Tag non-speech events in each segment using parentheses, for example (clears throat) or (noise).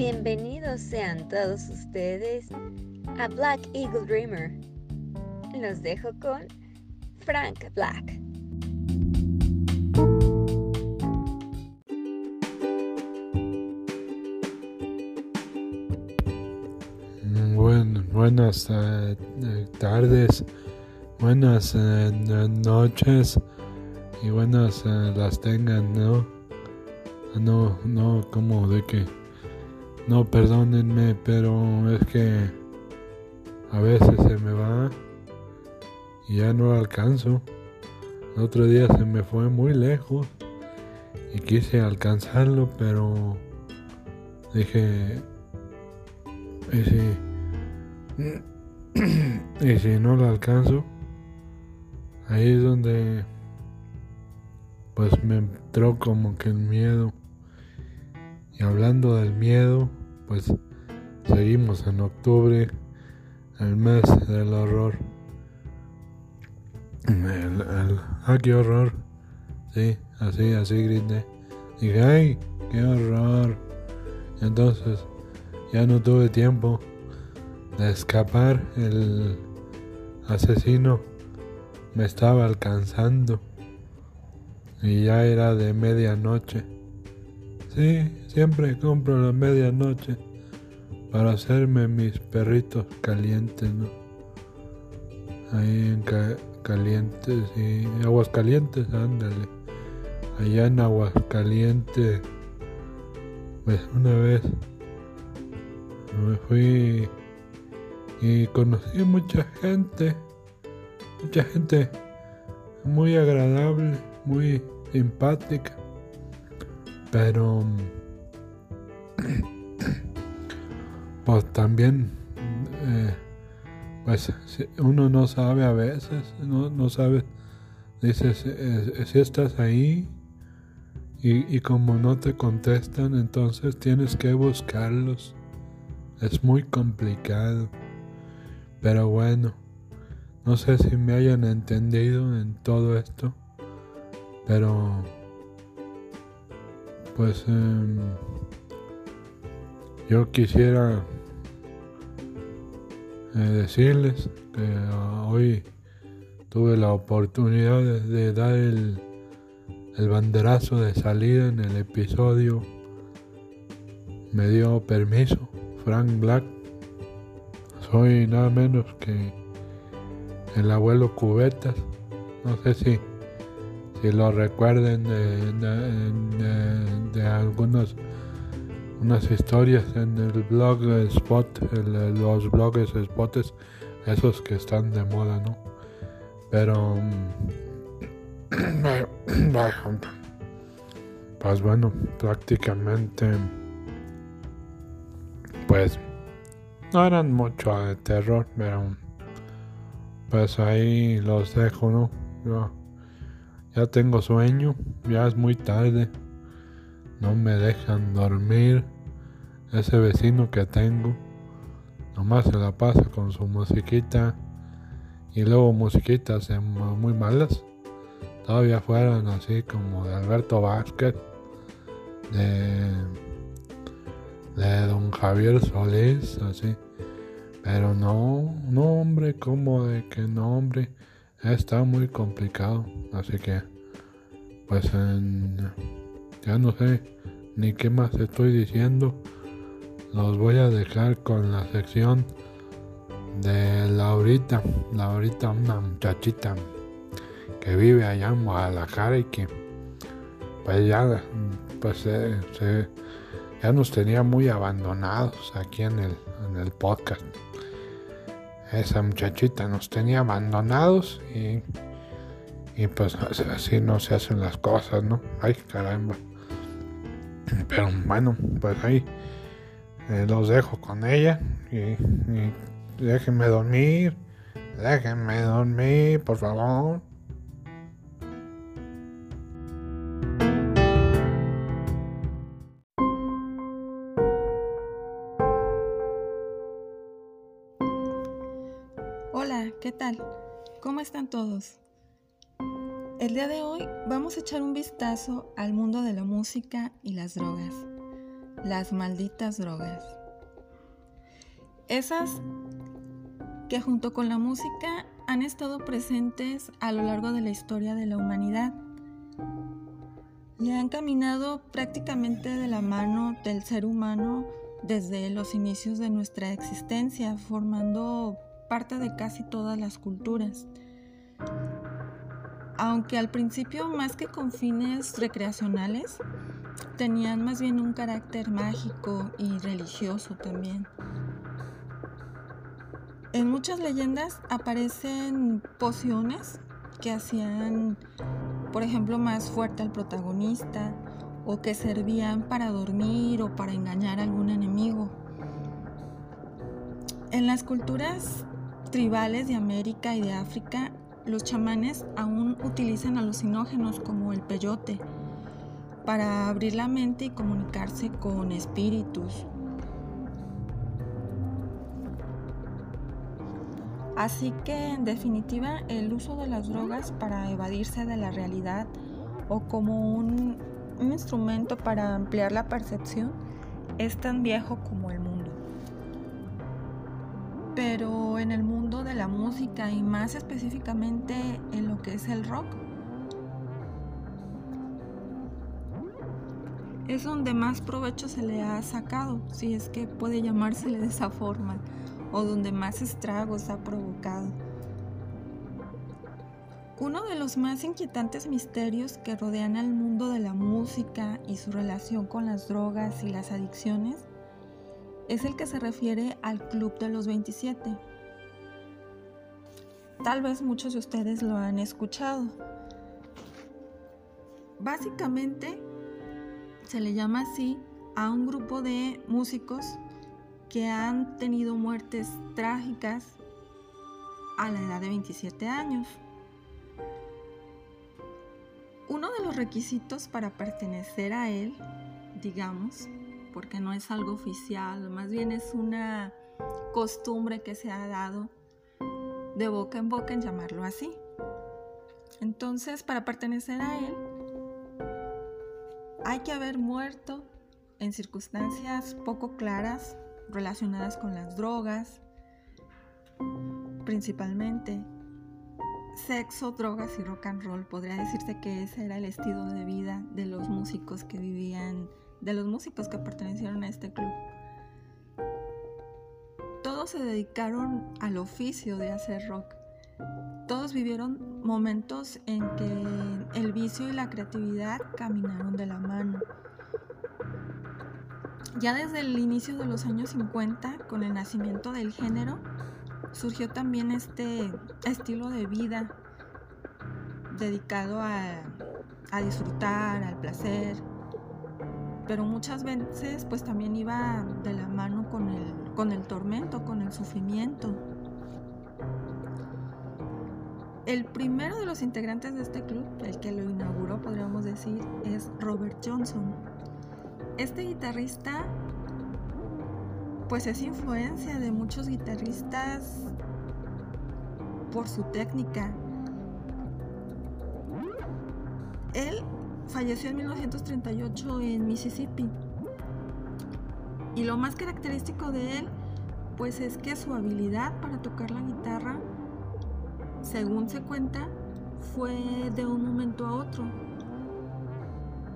Bienvenidos sean todos ustedes a Black Eagle Dreamer. Los dejo con Frank Black. buenas eh, eh, tardes, buenas eh, noches y buenas las tengan, ¿no? No, no, como de que, no, perdónenme, pero es que a veces se me va y ya no alcanzo. El otro día se me fue muy lejos y quise alcanzarlo, pero dije, y si (clears throat) y si no lo alcanzo, ahí es donde pues me entró como que el miedo. Y hablando del miedo, pues seguimos en octubre, el mes del horror. El, ah, qué horror. Sí, así, así grité. Dije, ay, qué horror. Entonces, ya no tuve tiempo de escapar, el asesino me estaba alcanzando y ya era de medianoche. Sí, siempre compro la medianoche para hacerme mis perritos calientes, ¿no? Ahí en calientes y aguas calientes, ándale. Allá en aguas calientes, pues una vez me fui y conocí mucha gente, mucha gente muy agradable, muy simpática, pero pues también eh, pues uno no sabe a veces, no, no sabe, dices, eh, si estás ahí y, y como no te contestan, entonces tienes que buscarlos. Es muy complicado. Pero bueno, no sé si me hayan entendido en todo esto, pero pues em, yo quisiera eh, decirles que hoy tuve la oportunidad de, dar el, el banderazo de salida en el episodio. Me dio permiso Frank Black soy nada menos que el abuelo Cubetas. No sé si, si lo recuerden de, algunas unas historias en el blog Spot, los blogs spots, esos que están de moda, ¿no? Pero, (coughs) pues bueno, prácticamente, pues no eran mucho de terror, pero pues ahí los dejo, ¿no? Yo ya tengo sueño, ya es muy tarde, no me dejan dormir. Ese vecino que tengo, nomás se la pasa con su musiquita y luego musiquitas muy malas. Todavía fueran así como de Alberto Vázquez, de de don Javier Solís, así. Pero no, no hombre, como de que no hombre, está muy complicado. Así que, pues ya no sé ni qué más estoy diciendo. Los voy a dejar con la sección de Laurita. Laurita, una muchachita que vive allá en Guadalajara y que pues ya pues ya nos tenía muy abandonados aquí en el, en el podcast. Esa muchachita nos tenía abandonados y, y pues así no se hacen las cosas, ¿no? Ay, caramba. Pero bueno, pues ahí eh, los dejo con ella y, y déjenme dormir, déjenme dormir, por favor. ¿Cómo están todos? El día de hoy vamos a echar un vistazo al mundo de la música y las drogas. las malditas drogas. Esas que junto con la música han estado presentes a lo largo de la historia de la humanidad y han caminado prácticamente de la mano del ser humano desde los inicios de nuestra existencia, formando parte de casi todas las culturas. Aunque al principio más que con fines recreacionales, tenían más bien un carácter mágico y religioso también. En muchas leyendas aparecen pociones que hacían, por ejemplo, más fuerte al protagonista o que servían para dormir o para engañar a algún enemigo. En las culturas tribales de América y de África, los chamanes aún utilizan alucinógenos como el peyote para abrir la mente y comunicarse con espíritus. Así que en definitiva el uso de las drogas para evadirse de la realidad o como un, instrumento para ampliar la percepción es tan viejo como el mundo. Pero en el mundo de la música y más específicamente en lo que es el rock, es donde más provecho se le ha sacado, si es que puede llamársele de esa forma o donde más estragos ha provocado. Uno de los más inquietantes misterios que rodean al mundo de la música y su relación con las drogas y las adicciones es el que se refiere al Club de los 27. Tal vez muchos de ustedes lo han escuchado. Básicamente se le llama así a un grupo de músicos que han tenido muertes trágicas a la edad de 27 años. Uno de los requisitos para pertenecer a él, digamos, porque no es algo oficial, más bien es una costumbre que se ha dado de boca en boca en llamarlo así. Entonces, para pertenecer a él, hay que haber muerto en circunstancias poco claras relacionadas con las drogas, principalmente sexo, drogas y rock and roll. Podría decirse que ese era el estilo de vida de los músicos que vivían, de los músicos que pertenecieron a este club. Todos se dedicaron al oficio de hacer rock. Todos vivieron momentos en que el vicio y la creatividad caminaron de la mano. Ya desde el inicio de los años 50, con el nacimiento del género, surgió también este estilo de vida dedicado a, disfrutar, al placer, pero muchas veces pues también iba de la mano con el, con el tormento, con el sufrimiento. El primero de los integrantes de este club, el que lo inauguró podríamos decir, es Robert Johnson este guitarrista pues es influencia de muchos guitarristas por su técnica. Él falleció en 1938 en Mississippi. Y lo más característico de él pues es que su habilidad para tocar la guitarra, según se cuenta, fue de un momento a otro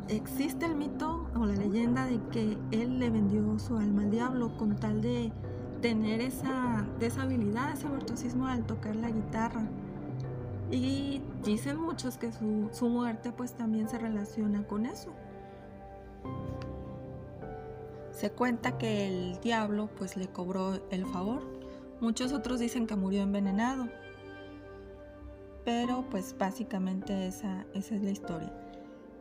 existe el mito o la leyenda de que él le vendió su alma al diablo con tal de tener esa, habilidad, ese virtuosismo al tocar la guitarra. Y dicen muchos que su, su muerte pues también se relaciona con eso. Se cuenta que el diablo pues le cobró el favor. Muchos otros dicen que murió envenenado. Pero pues básicamente esa, esa es la historia.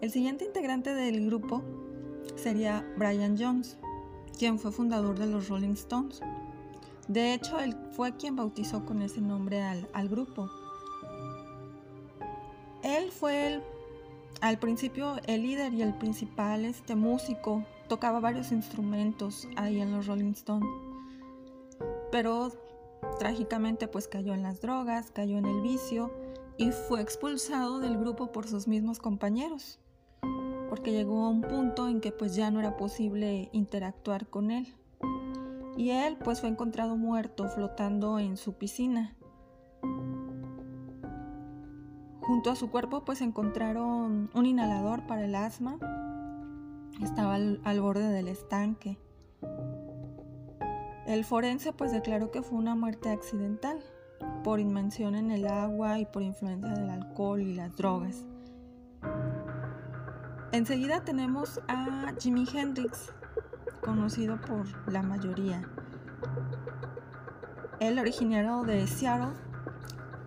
El siguiente integrante del grupo sería Brian Jones, quien fue fundador de los Rolling Stones. De hecho, él fue quien bautizó con ese nombre al, grupo. Él fue al principio el líder y el principal este, músico, tocaba varios instrumentos ahí en los Rolling Stones. Pero trágicamente pues cayó en las drogas, cayó en el vicio y fue expulsado del grupo por sus mismos compañeros porque llegó a un punto en que pues ya no era posible interactuar con él. Y él pues fue encontrado muerto flotando en su piscina. Junto a su cuerpo pues encontraron un inhalador para el asma. Estaba al, borde del estanque. El forense pues declaró que fue una muerte accidental por inmersión en el agua y por influencia del alcohol y las drogas. Enseguida tenemos a Jimi Hendrix, conocido por la mayoría. El originario de Seattle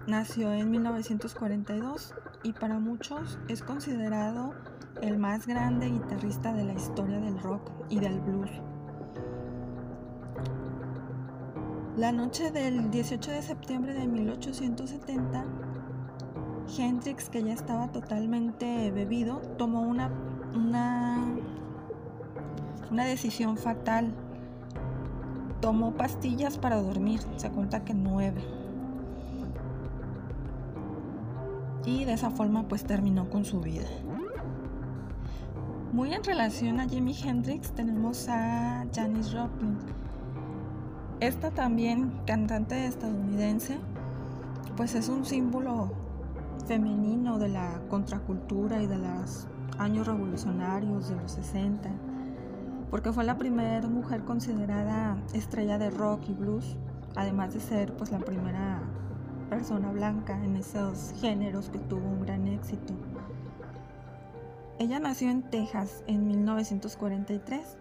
nació en 1942 y para muchos es considerado el más grande guitarrista de la historia del rock y del blues. La noche del 18 de septiembre de 1870, Hendrix, que ya estaba totalmente bebido, tomó una, una, una decisión fatal. Tomó pastillas para dormir, se cuenta que nueve. Y de esa forma pues terminó con su vida. Muy en relación a Jimi Hendrix tenemos a Janis Joplin esta también, cantante estadounidense, pues es un símbolo femenino de la contracultura y de los años revolucionarios de los 60, porque fue la primera mujer considerada estrella de rock y blues, además de ser pues la primera persona blanca en esos géneros que tuvo un gran éxito. Ella nació en Texas en 1943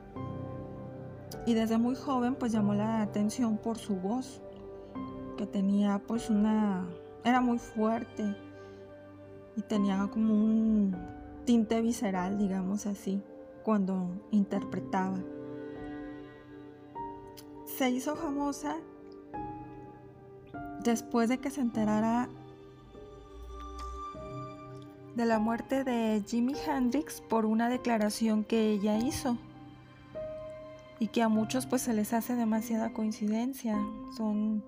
y desde muy joven pues llamó la atención por su voz, que tenía pues una, era muy fuerte y tenía como un tinte visceral, digamos así, cuando interpretaba. Se hizo famosa después de que se enterara de la muerte de Jimi Hendrix por una declaración que ella hizo. Y que a muchos pues se les hace demasiada coincidencia, son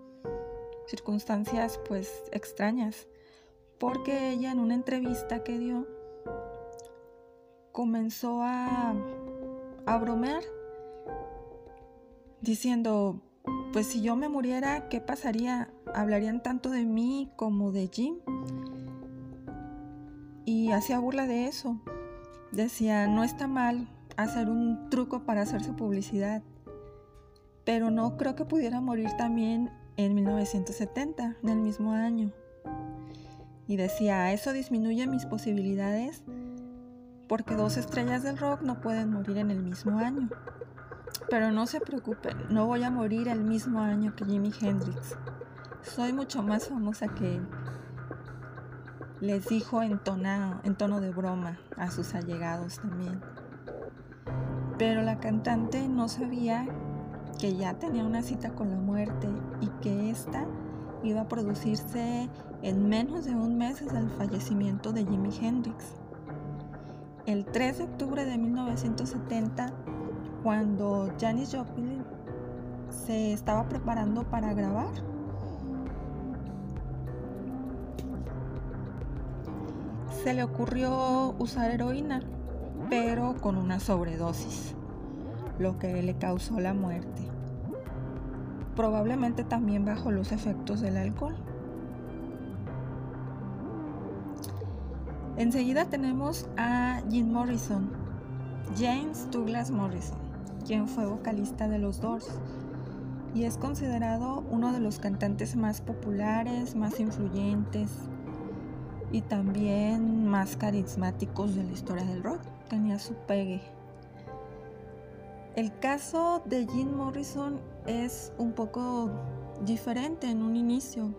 circunstancias pues extrañas, porque ella en una entrevista que dio comenzó a, a bromear diciendo, pues si yo me muriera, ¿qué pasaría? Hablarían tanto de mí como de Jim. Y hacía burla de eso. Decía, no está mal hacer un truco para hacerse publicidad. Pero no creo que pudiera morir también en 1970, en el mismo año. Y decía, eso disminuye mis posibilidades porque dos estrellas del rock no pueden morir en el mismo año. Pero no se preocupen, no voy a morir el mismo año que Jimi Hendrix. Soy mucho más famosa que él. Les dijo en, en tono de broma a sus allegados también. Pero la cantante no sabía que ya tenía una cita con la muerte y que esta iba a producirse en menos de un mes desde el fallecimiento de Jimi Hendrix. El 3 de octubre de 1970, cuando Janis Joplin se estaba preparando para grabar, se le ocurrió usar heroína pero con una sobredosis, lo que le causó la muerte. Probablemente también bajo los efectos del alcohol. Enseguida tenemos a Jim Morrison, James Douglas Morrison, quien fue vocalista de los Doors y es considerado uno de los cantantes más populares, más influyentes y también más carismáticos de la historia del rock tenía su pegue. El caso de Jim Morrison es un poco diferente en un inicio.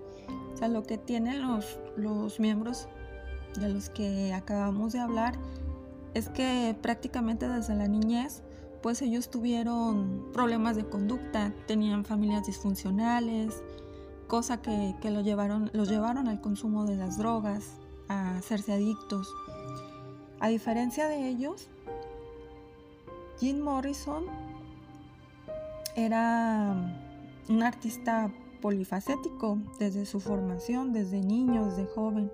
O sea, lo que tienen los, los miembros de los que acabamos de hablar es que prácticamente desde la niñez pues ellos tuvieron problemas de conducta, tenían familias disfuncionales, cosa que, que lo llevaron, los llevaron al consumo de las drogas, a hacerse adictos. A diferencia de ellos, Jim Morrison era un artista polifacético desde su formación, desde niño, desde joven.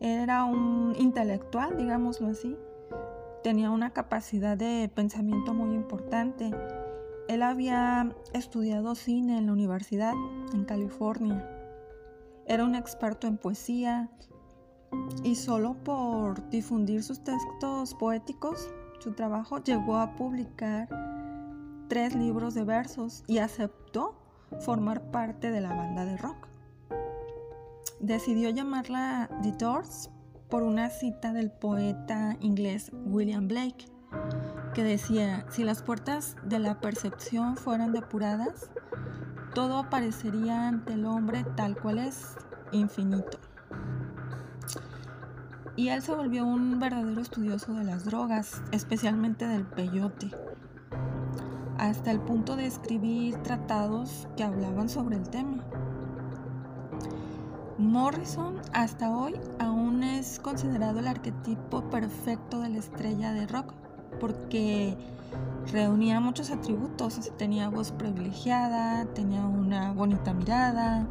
Era un intelectual, digámoslo así, tenía una capacidad de pensamiento muy importante. Él había estudiado cine en la universidad en California. Era un experto en poesía y solo por difundir sus textos poéticos, su trabajo llegó a publicar tres libros de versos y aceptó formar parte de la banda de rock. Decidió llamarla The Doors por una cita del poeta inglés William Blake, que decía, si las puertas de la percepción fueran depuradas, todo aparecería ante el hombre tal cual es, infinito. Y él se volvió un verdadero estudioso de las drogas, especialmente del peyote hasta el punto de escribir tratados que hablaban sobre el tema. Morrison hasta hoy aún es considerado el arquetipo perfecto de la estrella de rock porque reunía muchos atributos, tenía voz privilegiada, tenía una bonita mirada,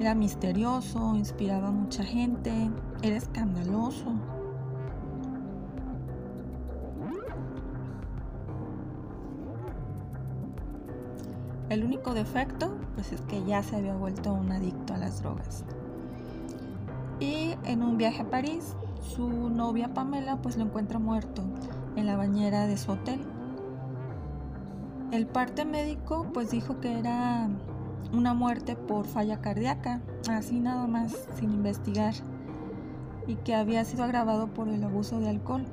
era misterioso, inspiraba a mucha gente, era escandaloso, El único defecto, pues es que ya se había vuelto un adicto a las drogas. Y en un viaje a París, su novia Pamela pues lo encuentra muerto en la bañera de su hotel. El parte médico pues dijo que era una muerte por falla cardíaca, así nada más, sin investigar, y que había sido agravado por el abuso de alcohol,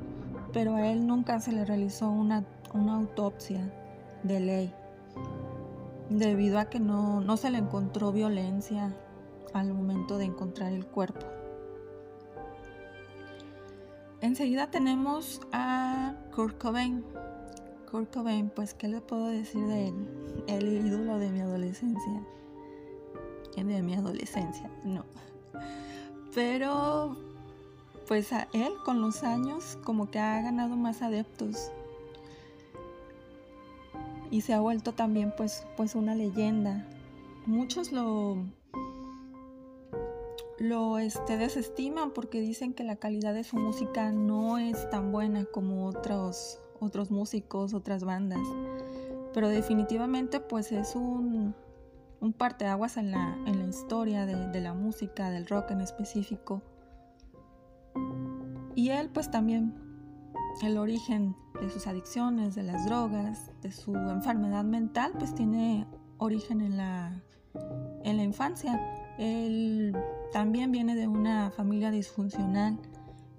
pero a él nunca se le realizó una, una autopsia de ley debido a que no, se le encontró violencia al momento de encontrar el cuerpo. Enseguida tenemos a Kurt Cobain. Kurt Cobain, pues, ¿qué le puedo decir de él? El ídolo de mi adolescencia. De mi adolescencia, no. Pero, pues a él con los años como que ha ganado más adeptos y se ha vuelto también pues, pues una leyenda. Muchos lo, lo este, desestiman porque dicen que la calidad de su música no es tan buena como otros, otros músicos, otras bandas. Pero definitivamente pues es un, un parteaguas en la, en la historia de, de la música, del rock en específico. Y él pues también el origen de sus adicciones, de las drogas, de su enfermedad mental, pues tiene origen en la, en la infancia. Él también viene de una familia disfuncional.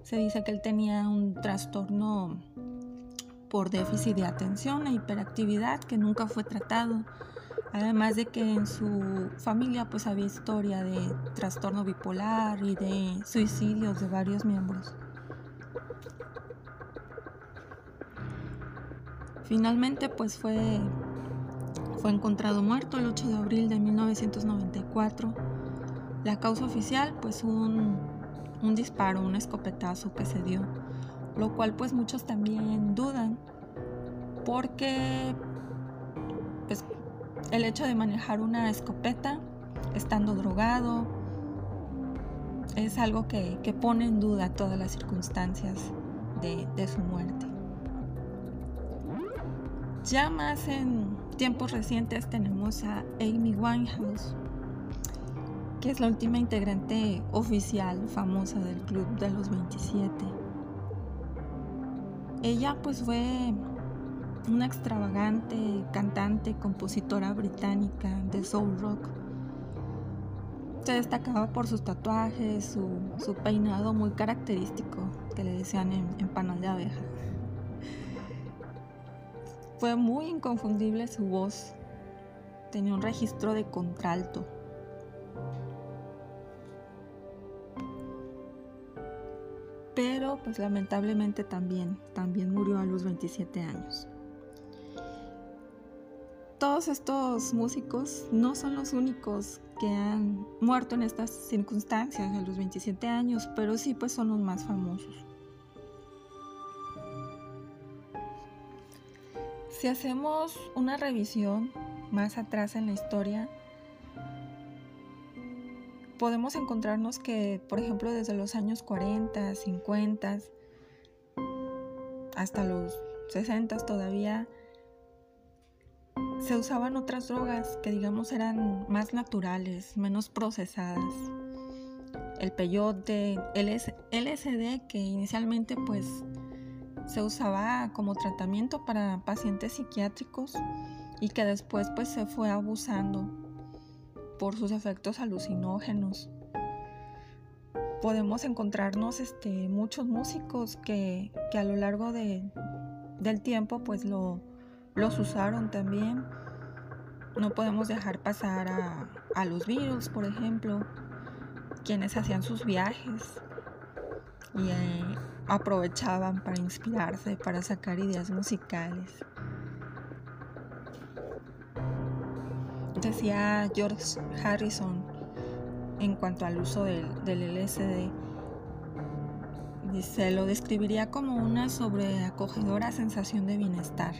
Se dice que él tenía un trastorno por déficit de atención e hiperactividad que nunca fue tratado. Además de que en su familia pues había historia de trastorno bipolar y de suicidios de varios miembros. Finalmente pues fue, fue encontrado muerto el 8 de abril de 1994. La causa oficial pues un, un disparo, un escopetazo que se dio, lo cual pues muchos también dudan porque pues, el hecho de manejar una escopeta estando drogado es algo que, pone en duda todas las circunstancias de su muerte. Ya más en tiempos recientes tenemos a Amy Winehouse, que es la última integrante oficial famosa del Club de los 27. Ella pues fue una extravagante cantante, compositora británica de soul rock. Se destacaba por sus tatuajes, su, peinado muy característico que le decían en, en panal de abeja. Fue muy inconfundible su voz. Tenía un registro de contralto. Pero pues lamentablemente también, también murió a los 27 años. Todos estos músicos no son los únicos que han muerto en estas circunstancias a los 27 años, pero sí pues son los más famosos. Si hacemos una revisión más atrás en la historia, podemos encontrarnos que, por ejemplo, desde los años 40, 50, hasta los 60 todavía se usaban otras drogas que digamos eran más naturales, menos procesadas. El peyote, el LSD que inicialmente pues se usaba como tratamiento para pacientes psiquiátricos y que después pues se fue abusando por sus efectos alucinógenos. Podemos encontrarnos este, muchos músicos que, a lo largo de, del tiempo pues lo, los usaron también. No podemos dejar pasar a, los virus, por ejemplo, quienes hacían sus viajes y eh, aprovechaban para inspirarse, para sacar ideas musicales. Decía George Harrison en cuanto al uso del, LSD, dice, lo describiría como una sobreacogedora sensación de bienestar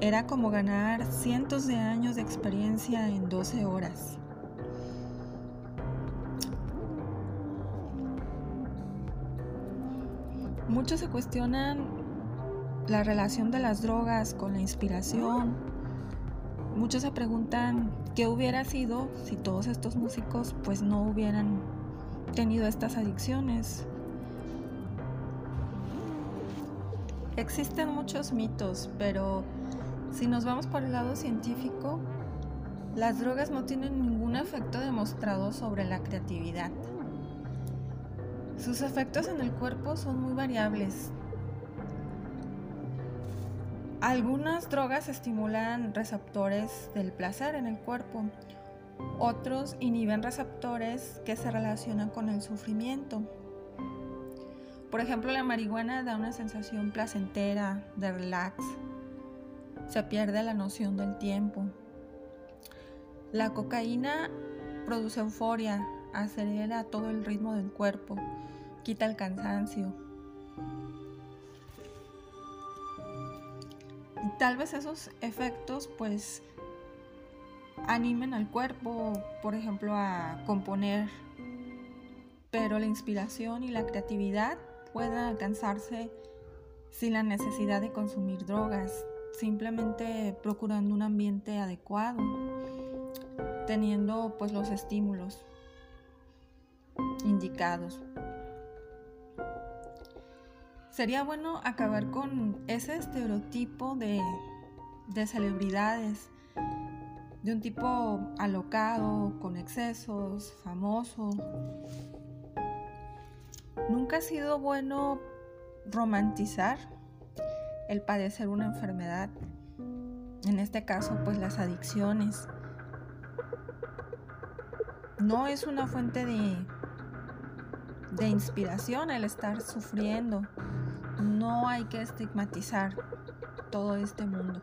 era como ganar cientos de años de experiencia en 12 horas. Muchos se cuestionan la relación de las drogas con la inspiración. Muchos se preguntan qué hubiera sido si todos estos músicos pues no hubieran tenido estas adicciones. Existen muchos mitos, pero si nos vamos por el lado científico, las drogas no tienen ningún efecto demostrado sobre la creatividad. Sus efectos en el cuerpo son muy variables. Algunas drogas estimulan receptores del placer en el cuerpo, otros inhiben receptores que se relacionan con el sufrimiento. Por ejemplo, la marihuana da una sensación placentera, de relax, se pierde la noción del tiempo. La cocaína produce euforia, acelera todo el ritmo del cuerpo, quita el cansancio. Tal vez esos efectos pues animen al cuerpo, por ejemplo, a componer, pero la inspiración y la creatividad pueden alcanzarse sin la necesidad de consumir drogas, simplemente procurando un ambiente adecuado, teniendo pues los estímulos indicados. Sería bueno acabar con ese estereotipo de, de celebridades, de un tipo alocado, con excesos, famoso. Nunca ha sido bueno romantizar el padecer una enfermedad, en este caso pues las adicciones. No es una fuente de, de inspiración el estar sufriendo. No hay que estigmatizar todo este mundo.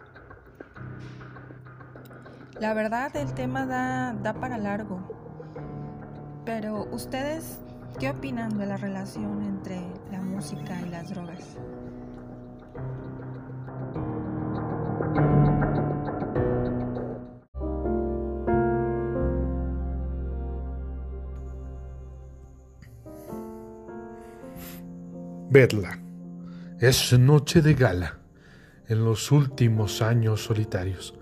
La verdad el tema da, da para largo, pero ustedes, ¿qué opinan de la relación entre la música y las drogas? Vedla. Es noche de gala. En los últimos años solitarios,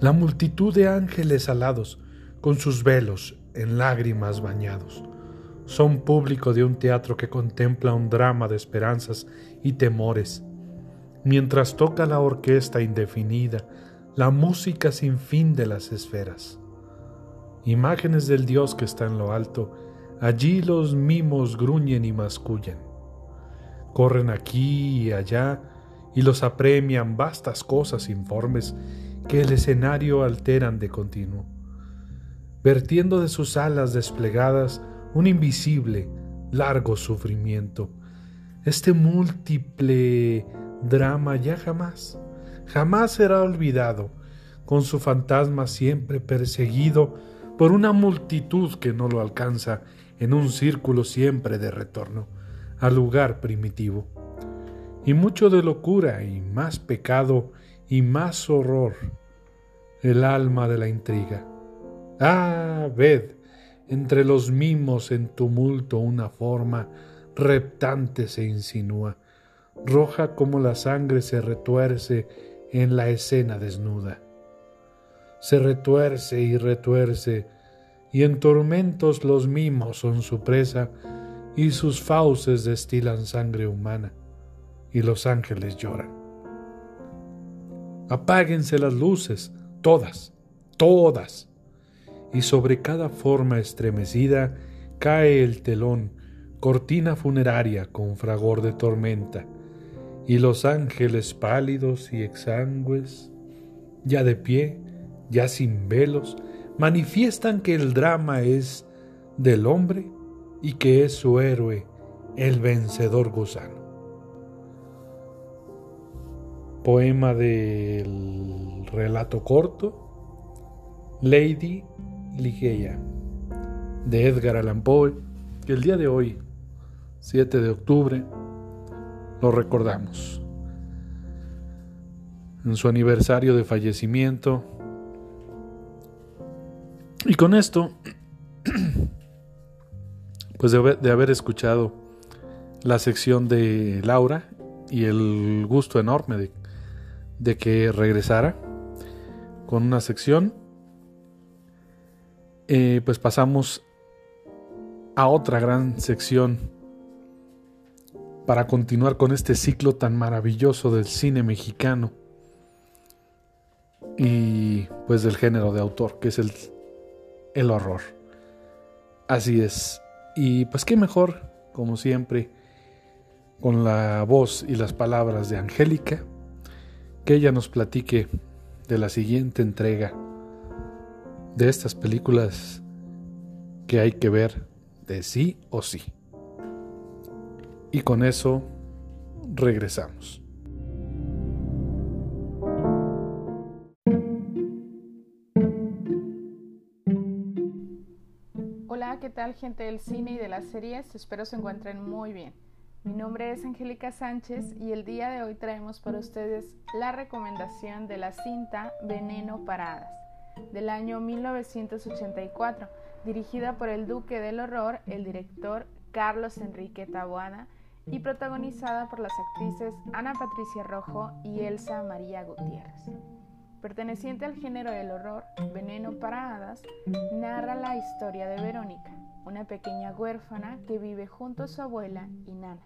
la multitud de ángeles alados, con sus velos en lágrimas bañados, son público de un teatro que contempla un drama de esperanzas y temores, mientras toca la orquesta indefinida, la música sin fin de las esferas. Imágenes del Dios que está en lo alto, allí los mimos gruñen y mascullan corren aquí y allá y los apremian vastas cosas informes que el escenario alteran de continuo, vertiendo de sus alas desplegadas un invisible, largo sufrimiento. Este múltiple drama ya jamás, jamás será olvidado, con su fantasma siempre perseguido por una multitud que no lo alcanza en un círculo siempre de retorno al lugar primitivo. Y mucho de locura y más pecado y más horror, el alma de la intriga. Ah, ved, entre los mimos en tumulto una forma reptante se insinúa, roja como la sangre se retuerce en la escena desnuda. Se retuerce y retuerce, y en tormentos los mimos son su presa, y sus fauces destilan sangre humana, y los ángeles lloran. Apáguense las luces, todas, todas, y sobre cada forma estremecida cae el telón, cortina funeraria con fragor de tormenta, y los ángeles pálidos y exangües, ya de pie, ya sin velos, manifiestan que el drama es del hombre y que es su héroe, el vencedor gusano. Poema del relato corto, Lady Ligeia, de Edgar Allan Poe, que el día de hoy, 7 de octubre, lo recordamos. En su aniversario de fallecimiento. Y con esto, pues de haber, escuchado la sección de Laura y el gusto enorme de, de que regresara con una sección, eh, pues pasamos a otra gran sección para continuar con este ciclo tan maravilloso del cine mexicano y pues del género de autor, que es el, el horror. Así es. Y pues qué mejor, como siempre, con la voz y las palabras de Angélica, que ella nos platique de la siguiente entrega de estas películas que hay que ver de sí o sí. Y con eso regresamos. Tal gente del cine y de las series? Espero se encuentren muy bien. Mi nombre es Angélica Sánchez y el día de hoy traemos para ustedes la recomendación de la cinta Veneno Paradas del año 1984, dirigida por el Duque del Horror, el director Carlos Enrique Taboada y protagonizada por las actrices Ana Patricia Rojo y Elsa María Gutiérrez. Perteneciente al género del horror, Veneno para Hadas narra la historia de Verónica, una pequeña huérfana que vive junto a su abuela y nana.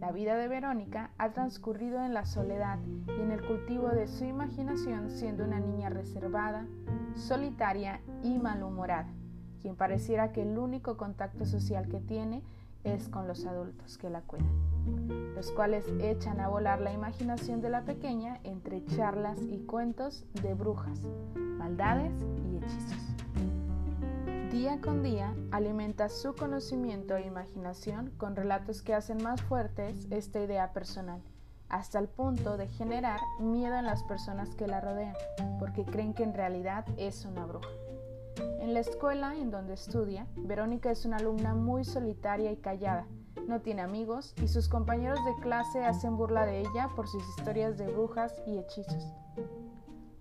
La vida de Verónica ha transcurrido en la soledad y en el cultivo de su imaginación siendo una niña reservada, solitaria y malhumorada, quien pareciera que el único contacto social que tiene es con los adultos que la cuidan, los cuales echan a volar la imaginación de la pequeña entre charlas y cuentos de brujas, maldades y hechizos. Día con día alimenta su conocimiento e imaginación con relatos que hacen más fuertes esta idea personal, hasta el punto de generar miedo en las personas que la rodean, porque creen que en realidad es una bruja. En la escuela en donde estudia, Verónica es una alumna muy solitaria y callada. No tiene amigos y sus compañeros de clase hacen burla de ella por sus historias de brujas y hechizos.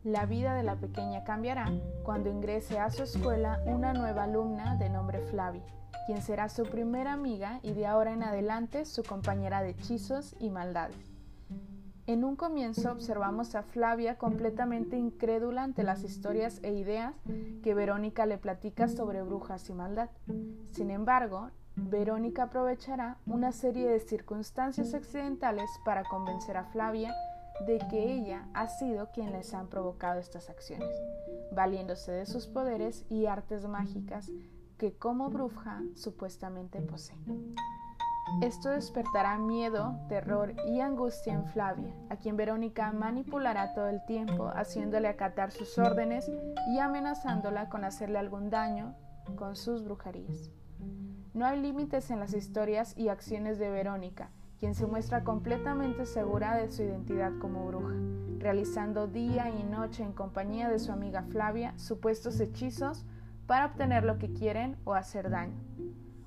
La vida de la pequeña cambiará cuando ingrese a su escuela una nueva alumna de nombre Flavia, quien será su primera amiga y de ahora en adelante su compañera de hechizos y maldades. En un comienzo observamos a Flavia completamente incrédula ante las historias e ideas que Verónica le platica sobre brujas y maldad. Sin embargo, Verónica aprovechará una serie de circunstancias accidentales para convencer a Flavia de que ella ha sido quien les han provocado estas acciones, valiéndose de sus poderes y artes mágicas que como bruja supuestamente posee. Esto despertará miedo, terror y angustia en Flavia, a quien Verónica manipulará todo el tiempo, haciéndole acatar sus órdenes y amenazándola con hacerle algún daño con sus brujerías. No hay límites en las historias y acciones de Verónica, quien se muestra completamente segura de su identidad como bruja, realizando día y noche en compañía de su amiga Flavia supuestos hechizos para obtener lo que quieren o hacer daño.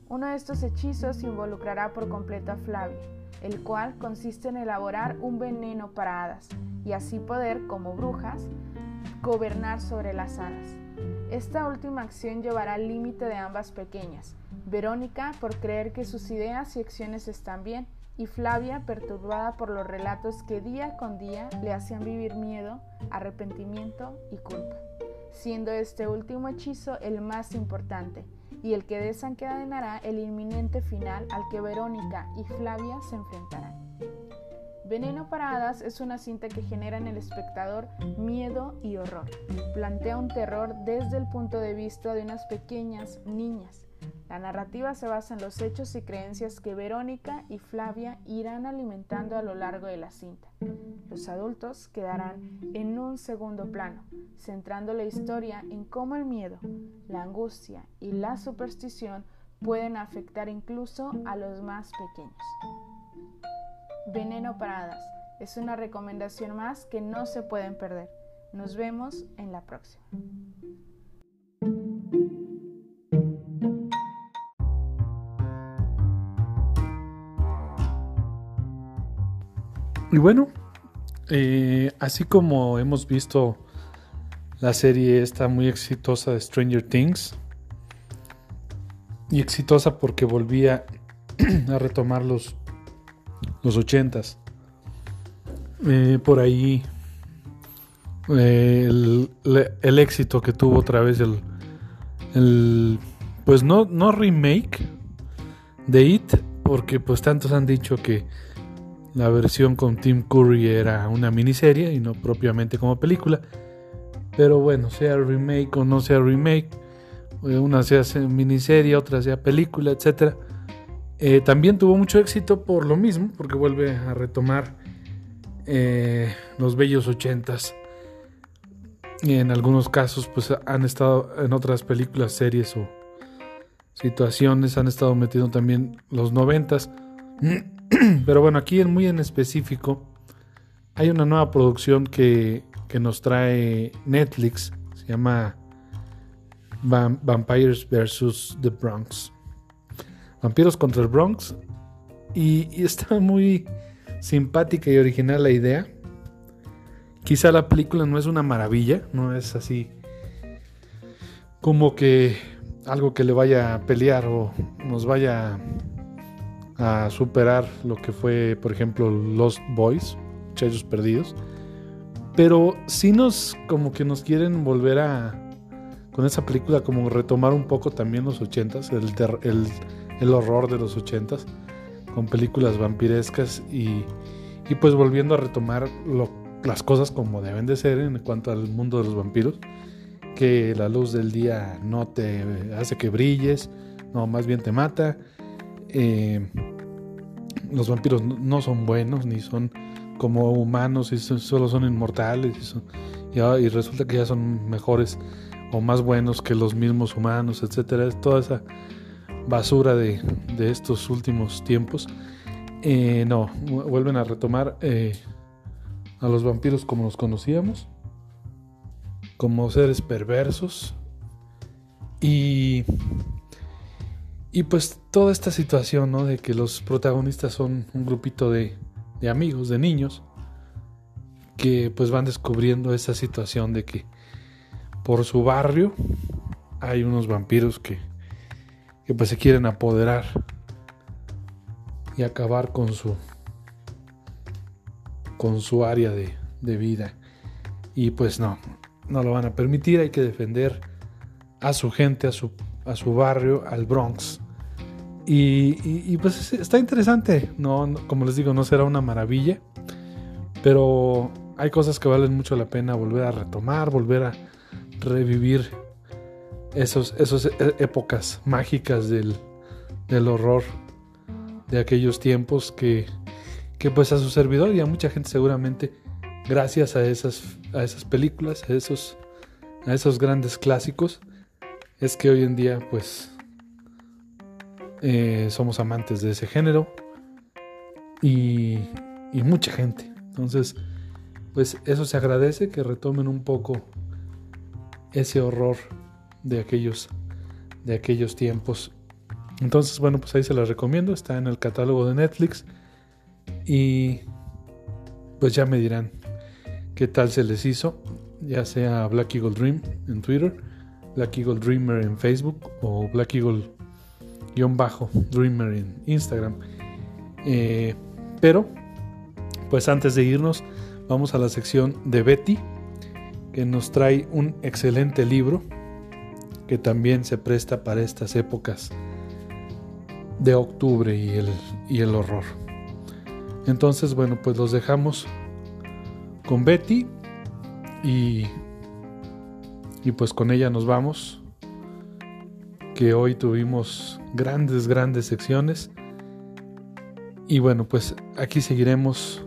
Uno de estos hechizos involucrará por completo a Flavia, el cual consiste en elaborar un veneno para hadas y así poder, como brujas, gobernar sobre las hadas. Esta última acción llevará al límite de ambas pequeñas, Verónica por creer que sus ideas y acciones están bien y Flavia perturbada por los relatos que día con día le hacían vivir miedo, arrepentimiento y culpa, siendo este último hechizo el más importante y el que desencadenará el inminente final al que Verónica y Flavia se enfrentarán. Veneno para Hadas es una cinta que genera en el espectador miedo y horror. Plantea un terror desde el punto de vista de unas pequeñas niñas. La narrativa se basa en los hechos y creencias que Verónica y Flavia irán alimentando a lo largo de la cinta. Los adultos quedarán en un segundo plano, centrando la historia en cómo el miedo, la angustia y la superstición pueden afectar incluso a los más pequeños. Veneno para Hadas. Es una recomendación más que no se pueden perder. Nos vemos en la próxima. Y bueno, eh, así como hemos visto la serie esta muy exitosa de Stranger Things, y exitosa porque volvía (clears throat) a retomar los los ochentas. Eh, por ahí eh, el, éxito que tuvo otra vez el, el pues no, no remake de It, porque pues tantos han dicho que la versión con Tim Curry era una miniserie y no propiamente como película. Pero bueno, sea remake o no sea remake, eh, una sea miniserie, otra sea película, etcétera eh, también tuvo mucho éxito por lo mismo, porque vuelve a retomar eh, los bellos ochentas. Y en algunos casos, pues han estado en otras películas, series o situaciones, han estado metiendo también los noventas. (clears throat) (clears throat) Pero bueno, aquí muy en específico, hay una nueva producción que, que nos trae Netflix, se llama Vampires vs. The Bronx. Vampiros contra el Bronx. Y, está muy simpática y original la idea. Quizá la película no es una maravilla, no es así como que algo que le vaya a pelear o nos vaya a superar lo que fue, por ejemplo, Lost Boys, Muchachos Perdidos. Pero sí nos, como que nos quieren volver a, con esa película, como retomar un poco también los ochentas, el, el el horror de los ochentas, con películas vampirescas y, y pues volviendo a retomar las cosas como deben de ser en cuanto al mundo de los vampiros, que la luz del día no te hace que brilles, no, más bien te mata. Eh, los vampiros no son buenos ni son como humanos y solo son inmortales y, y, resulta que ya son mejores o más buenos que los mismos humanos, etcétera. Toda esa basura de, estos últimos tiempos. Eh, no, vuelven a retomar eh, a los vampiros como los conocíamos, como seres perversos y, y pues toda esta situación ¿no? de que los protagonistas son un grupito de, de amigos, de niños, que pues van descubriendo esa situación de que por su barrio hay unos vampiros que que pues se quieren apoderar y acabar con su con su área de, vida y pues no no lo van a permitir hay que defender a su gente a su a su barrio al Bronx. Y, pues está interesante no, como les digo no será una maravilla pero hay cosas que valen mucho la pena volver a retomar volver a revivir esos, esos e, épocas mágicas del, del, horror de aquellos tiempos que, que pues a su servidor y a mucha gente seguramente gracias a esas, a esas películas, a esos, a esos grandes clásicos, es que hoy en día pues eh, somos amantes de ese género y, y mucha gente. Entonces, pues eso se agradece que retomen un poco ese horror de aquellos, de aquellos tiempos. Entonces, bueno, pues ahí se las recomiendo, está en el catálogo de Netflix y pues ya me dirán qué tal se les hizo, ya sea Black Eagle Dream en Twitter, Black Eagle Dreamer en Facebook o Black Eagle-Dreamer en Instagram. Eh, Pero, pues antes de irnos, vamos a la sección de Betty, que nos trae un excelente libro que también se presta para estas épocas de octubre y el, y el horror. Entonces, bueno, pues los dejamos con Betty y, y pues con ella nos vamos. Que hoy tuvimos grandes, grandes secciones. Y bueno, pues aquí seguiremos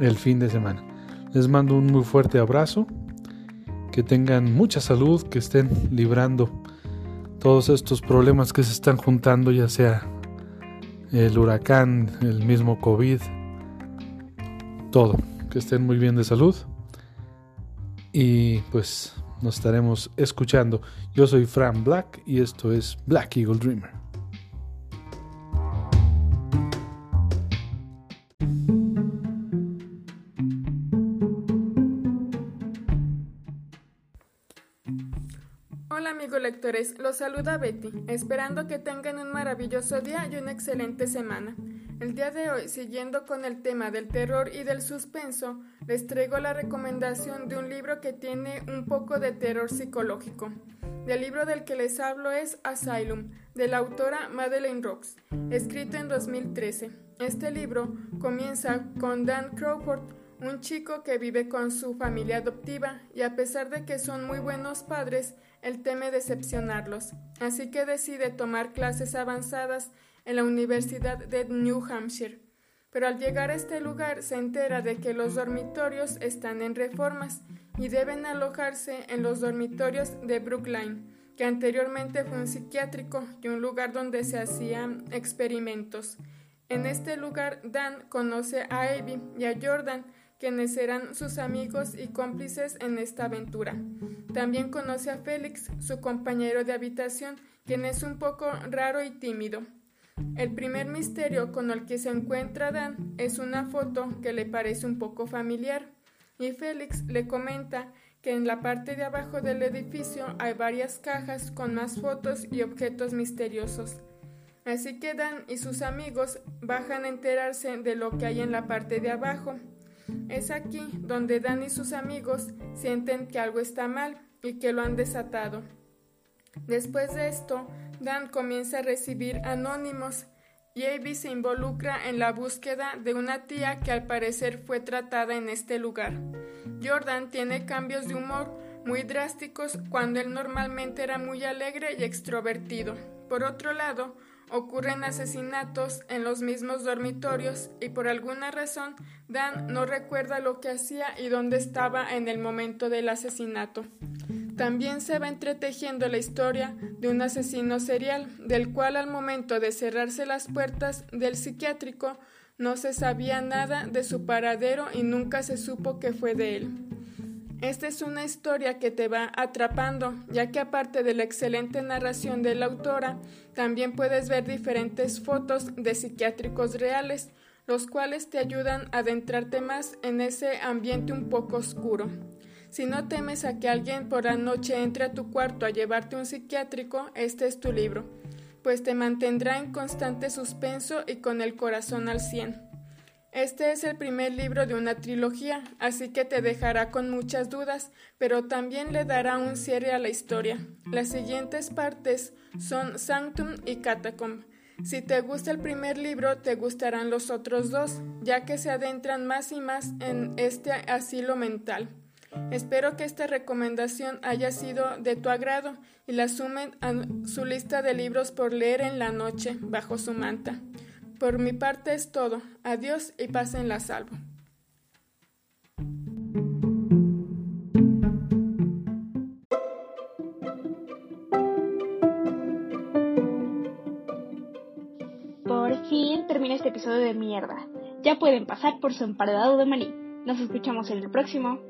el fin de semana. Les mando un muy fuerte abrazo. Que tengan mucha salud, que estén librando todos estos problemas que se están juntando, ya sea el huracán, el mismo COVID, todo. Que estén muy bien de salud. Y pues nos estaremos escuchando. Yo soy Fran Black y esto es Black Eagle Dreamer. Hola amigos lectores, los saluda Betty, esperando que tengan un maravilloso día y una excelente semana. El día de hoy, siguiendo con el tema del terror y del suspenso, les traigo la recomendación de un libro que tiene un poco de terror psicológico. El libro del que les hablo es Asylum, de la autora Madeleine Rocks, escrito en 2013. Este libro comienza con Dan Crawford, un chico que vive con su familia adoptiva y a pesar de que son muy buenos padres, él teme decepcionarlos, así que decide tomar clases avanzadas en la Universidad de New Hampshire. Pero al llegar a este lugar se entera de que los dormitorios están en reformas y deben alojarse en los dormitorios de Brookline, que anteriormente fue un psiquiátrico y un lugar donde se hacían experimentos. En este lugar Dan conoce a Abby y a Jordan, quienes serán sus amigos y cómplices en esta aventura. También conoce a Félix, su compañero de habitación, quien es un poco raro y tímido. El primer misterio con el que se encuentra Dan es una foto que le parece un poco familiar, y Félix le comenta que en la parte de abajo del edificio hay varias cajas con más fotos y objetos misteriosos. Así que Dan y sus amigos bajan a enterarse de lo que hay en la parte de abajo. Es aquí donde Dan y sus amigos sienten que algo está mal y que lo han desatado. Después de esto, Dan comienza a recibir anónimos y Abby se involucra en la búsqueda de una tía que al parecer fue tratada en este lugar. Jordan tiene cambios de humor muy drásticos cuando él normalmente era muy alegre y extrovertido. Por otro lado, ocurren asesinatos en los mismos dormitorios y por alguna razón Dan no recuerda lo que hacía y dónde estaba en el momento del asesinato. También se va entretejiendo la historia de un asesino serial, del cual al momento de cerrarse las puertas del psiquiátrico no se sabía nada de su paradero y nunca se supo que fue de él. Esta es una historia que te va atrapando, ya que aparte de la excelente narración de la autora, también puedes ver diferentes fotos de psiquiátricos reales, los cuales te ayudan a adentrarte más en ese ambiente un poco oscuro. Si no temes a que alguien por la noche entre a tu cuarto a llevarte un psiquiátrico, este es tu libro, pues te mantendrá en constante suspenso y con el corazón al cien. Este es el primer libro de una trilogía, así que te dejará con muchas dudas, pero también le dará un cierre a la historia. Las siguientes partes son Sanctum y Catacomb. Si te gusta el primer libro, te gustarán los otros dos, ya que se adentran más y más en este asilo mental. Espero que esta recomendación haya sido de tu agrado y la sumen a su lista de libros por leer en la noche bajo su manta. Por mi parte es todo. Adiós y la salvo. Por fin termina este episodio de mierda. Ya pueden pasar por su emparedado de maní. Nos escuchamos en el próximo.